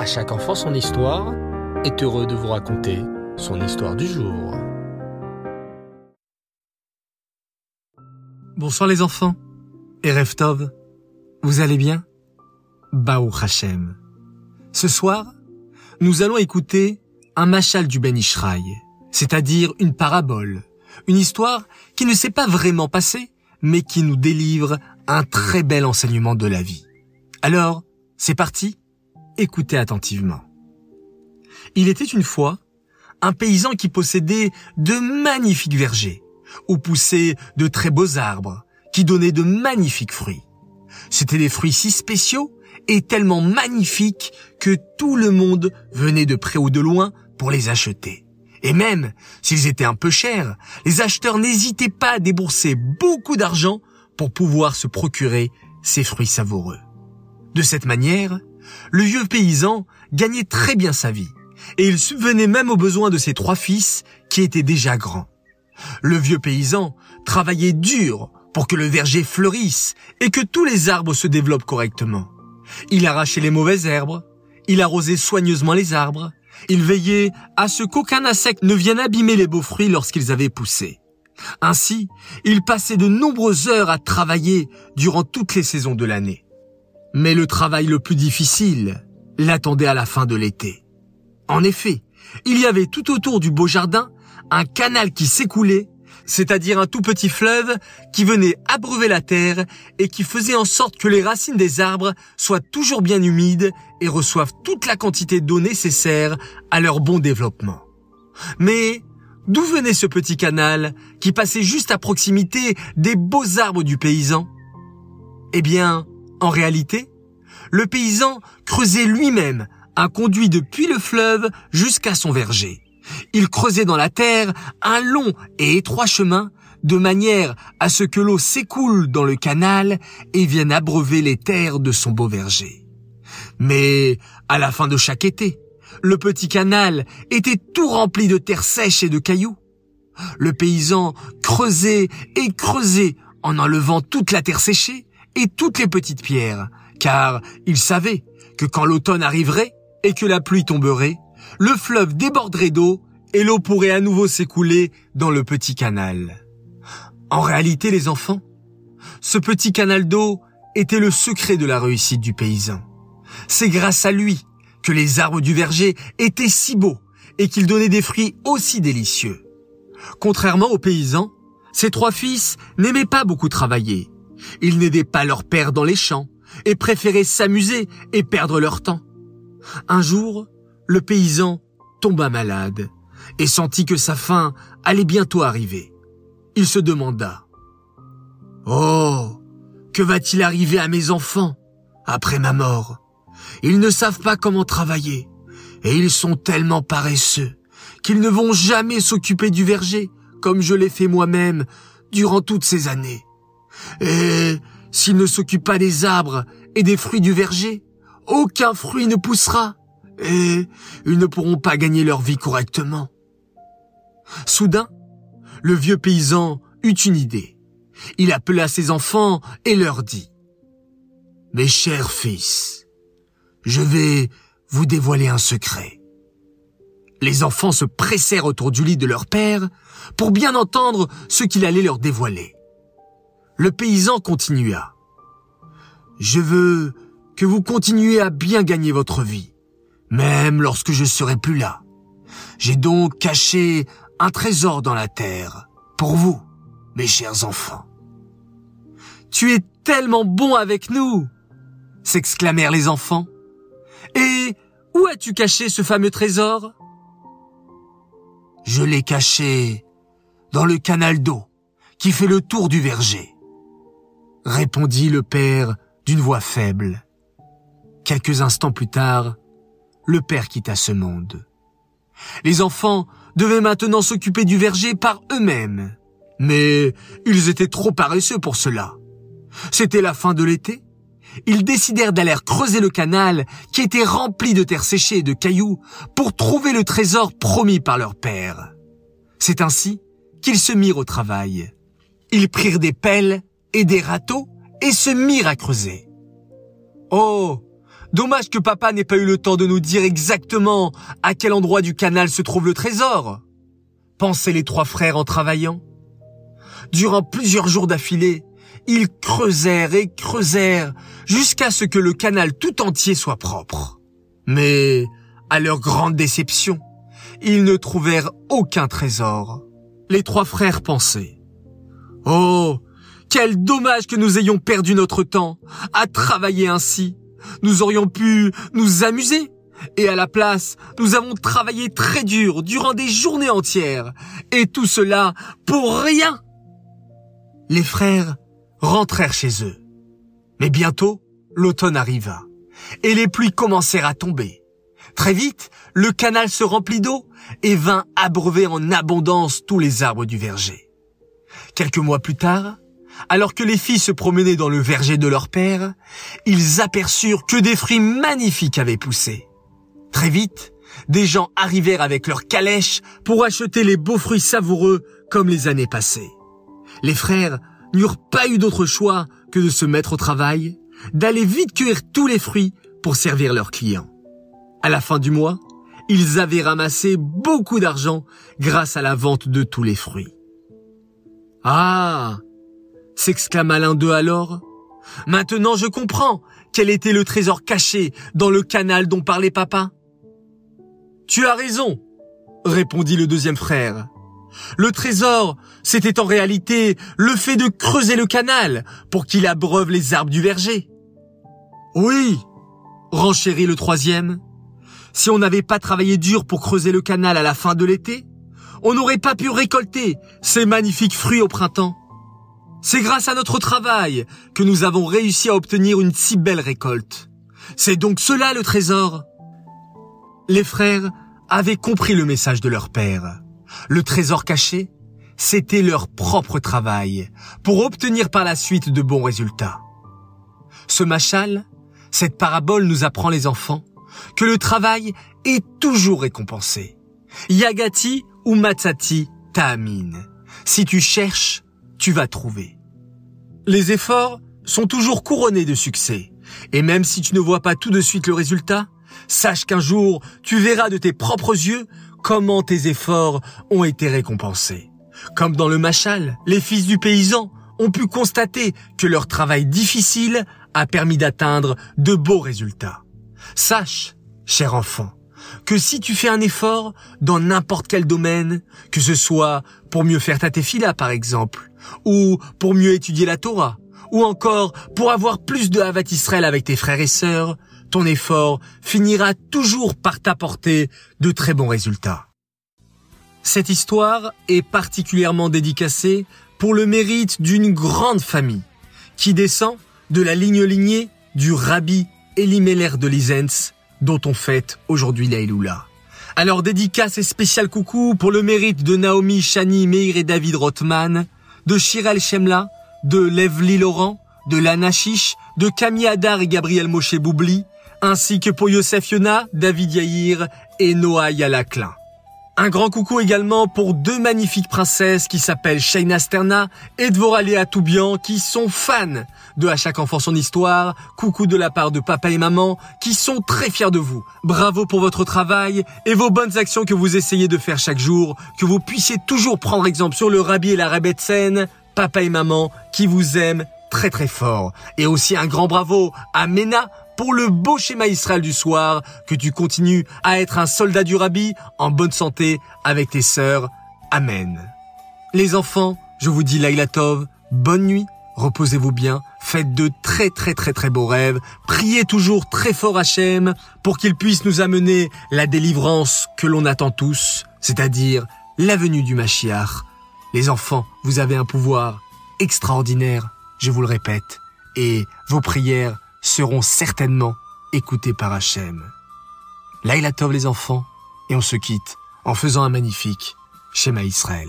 À chaque enfant son histoire est heureux de vous raconter son histoire du jour. Bonsoir les enfants. Et Reftov, vous allez bien? Bao Hashem. Ce soir, nous allons écouter un machal du Ben Ishraï, c'est-à-dire une parabole, une histoire qui ne s'est pas vraiment passée, mais qui nous délivre un très bel enseignement de la vie. Alors, c'est parti Écoutez attentivement. Il était une fois un paysan qui possédait de magnifiques vergers, où poussaient de très beaux arbres, qui donnaient de magnifiques fruits. C'étaient des fruits si spéciaux et tellement magnifiques que tout le monde venait de près ou de loin pour les acheter. Et même s'ils étaient un peu chers, les acheteurs n'hésitaient pas à débourser beaucoup d'argent pour pouvoir se procurer ces fruits savoureux. De cette manière, le vieux paysan gagnait très bien sa vie, et il subvenait même aux besoins de ses trois fils qui étaient déjà grands. Le vieux paysan travaillait dur pour que le verger fleurisse et que tous les arbres se développent correctement. Il arrachait les mauvaises herbes, il arrosait soigneusement les arbres, il veillait à ce qu'aucun insecte ne vienne abîmer les beaux fruits lorsqu'ils avaient poussé. Ainsi, il passait de nombreuses heures à travailler durant toutes les saisons de l'année. Mais le travail le plus difficile l'attendait à la fin de l'été. En effet, il y avait tout autour du beau jardin un canal qui s'écoulait, c'est-à-dire un tout petit fleuve qui venait abreuver la terre et qui faisait en sorte que les racines des arbres soient toujours bien humides et reçoivent toute la quantité d'eau nécessaire à leur bon développement. Mais d'où venait ce petit canal qui passait juste à proximité des beaux arbres du paysan? Eh bien, en réalité, le paysan creusait lui-même un conduit depuis le fleuve jusqu'à son verger. Il creusait dans la terre un long et étroit chemin de manière à ce que l'eau s'écoule dans le canal et vienne abreuver les terres de son beau verger. Mais à la fin de chaque été, le petit canal était tout rempli de terre sèche et de cailloux. Le paysan creusait et creusait en enlevant toute la terre séchée et toutes les petites pierres, car il savait que quand l'automne arriverait et que la pluie tomberait, le fleuve déborderait d'eau et l'eau pourrait à nouveau s'écouler dans le petit canal. En réalité, les enfants, ce petit canal d'eau était le secret de la réussite du paysan. C'est grâce à lui que les arbres du verger étaient si beaux et qu'ils donnaient des fruits aussi délicieux. Contrairement aux paysans, ses trois fils n'aimaient pas beaucoup travailler ils n'aidaient pas leur père dans les champs et préféraient s'amuser et perdre leur temps. Un jour, le paysan tomba malade et sentit que sa fin allait bientôt arriver. Il se demanda Oh, que va-t-il arriver à mes enfants après ma mort? Ils ne savent pas comment travailler et ils sont tellement paresseux qu'ils ne vont jamais s'occuper du verger comme je l'ai fait moi-même durant toutes ces années. Et s'ils ne s'occupent pas des arbres et des fruits du verger, aucun fruit ne poussera et ils ne pourront pas gagner leur vie correctement. Soudain, le vieux paysan eut une idée. Il appela ses enfants et leur dit « Mes chers fils, je vais vous dévoiler un secret. » Les enfants se pressèrent autour du lit de leur père pour bien entendre ce qu'il allait leur dévoiler. Le paysan continua. Je veux que vous continuiez à bien gagner votre vie, même lorsque je serai plus là. J'ai donc caché un trésor dans la terre, pour vous, mes chers enfants. Tu es tellement bon avec nous, s'exclamèrent les enfants. Et où as-tu caché ce fameux trésor? Je l'ai caché dans le canal d'eau qui fait le tour du verger répondit le père d'une voix faible. Quelques instants plus tard, le père quitta ce monde. Les enfants devaient maintenant s'occuper du verger par eux-mêmes. Mais ils étaient trop paresseux pour cela. C'était la fin de l'été. Ils décidèrent d'aller creuser le canal qui était rempli de terre séchée et de cailloux pour trouver le trésor promis par leur père. C'est ainsi qu'ils se mirent au travail. Ils prirent des pelles et des râteaux et se mirent à creuser. Oh, Dommage que papa n'ait pas eu le temps de nous dire exactement à quel endroit du canal se trouve le trésor. Pensaient les trois frères en travaillant. Durant plusieurs jours d'affilée, ils creusèrent et creusèrent jusqu'à ce que le canal tout entier soit propre. Mais, à leur grande déception, ils ne trouvèrent aucun trésor. Les trois frères pensaient. Oh, quel dommage que nous ayons perdu notre temps à travailler ainsi. Nous aurions pu nous amuser. Et à la place, nous avons travaillé très dur durant des journées entières. Et tout cela pour rien. Les frères rentrèrent chez eux. Mais bientôt, l'automne arriva. Et les pluies commencèrent à tomber. Très vite, le canal se remplit d'eau et vint abreuver en abondance tous les arbres du verger. Quelques mois plus tard, alors que les filles se promenaient dans le verger de leur père, ils aperçurent que des fruits magnifiques avaient poussé. Très vite, des gens arrivèrent avec leurs calèches pour acheter les beaux fruits savoureux comme les années passées. Les frères n'eurent pas eu d'autre choix que de se mettre au travail, d'aller vite cueillir tous les fruits pour servir leurs clients. À la fin du mois, ils avaient ramassé beaucoup d'argent grâce à la vente de tous les fruits. Ah s'exclama l'un d'eux alors. Maintenant je comprends quel était le trésor caché dans le canal dont parlait papa. Tu as raison, répondit le deuxième frère. Le trésor, c'était en réalité le fait de creuser le canal pour qu'il abreuve les arbres du verger. Oui, renchérit le troisième. Si on n'avait pas travaillé dur pour creuser le canal à la fin de l'été, on n'aurait pas pu récolter ces magnifiques fruits au printemps. C'est grâce à notre travail que nous avons réussi à obtenir une si belle récolte. C'est donc cela le trésor. Les frères avaient compris le message de leur père. Le trésor caché, c'était leur propre travail pour obtenir par la suite de bons résultats. Ce machal, cette parabole nous apprend les enfants que le travail est toujours récompensé. Yagati ou Matsati ta'amin. Si tu cherches, tu vas trouver. Les efforts sont toujours couronnés de succès. Et même si tu ne vois pas tout de suite le résultat, sache qu'un jour, tu verras de tes propres yeux comment tes efforts ont été récompensés. Comme dans le Machal, les fils du paysan ont pu constater que leur travail difficile a permis d'atteindre de beaux résultats. Sache, cher enfant, que si tu fais un effort dans n'importe quel domaine, que ce soit pour mieux faire ta tefila par exemple, ou pour mieux étudier la Torah, ou encore pour avoir plus de Havat Israël avec tes frères et sœurs, ton effort finira toujours par t'apporter de très bons résultats. Cette histoire est particulièrement dédicacée pour le mérite d'une grande famille qui descend de la ligne lignée du rabbi Elimelech de Lisens dont on fête aujourd'hui l'Aïloula. Alors dédicace et spécial coucou pour le mérite de Naomi, Shani, Meir et David Rothman, de Shirel Shemla, de Levli Laurent, de Lana Chiche, de Camille Hadar et Gabriel Moshe Boubli, ainsi que pour Yosef Yona, David Yair et Noah Yalakla. Un grand coucou également pour deux magnifiques princesses qui s'appellent Shaina Sterna et Dvoralea Toubian qui sont fans de À chaque enfant son histoire. Coucou de la part de papa et maman qui sont très fiers de vous. Bravo pour votre travail et vos bonnes actions que vous essayez de faire chaque jour. Que vous puissiez toujours prendre exemple sur le Rabbi et la Rebetsen. Papa et maman qui vous aiment très très fort. Et aussi un grand bravo à Mena pour le beau schéma Israël du soir, que tu continues à être un soldat du Rabbi en bonne santé avec tes sœurs. Amen. Les enfants, je vous dis Laïlatov, bonne nuit, reposez-vous bien, faites de très très très très beaux rêves, priez toujours très fort Hachem pour qu'il puisse nous amener la délivrance que l'on attend tous, c'est-à-dire la venue du Mashiach. Les enfants, vous avez un pouvoir extraordinaire, je vous le répète, et vos prières seront certainement écoutés par Hachem. Laïla Tov les enfants, et on se quitte en faisant un magnifique schéma Israël.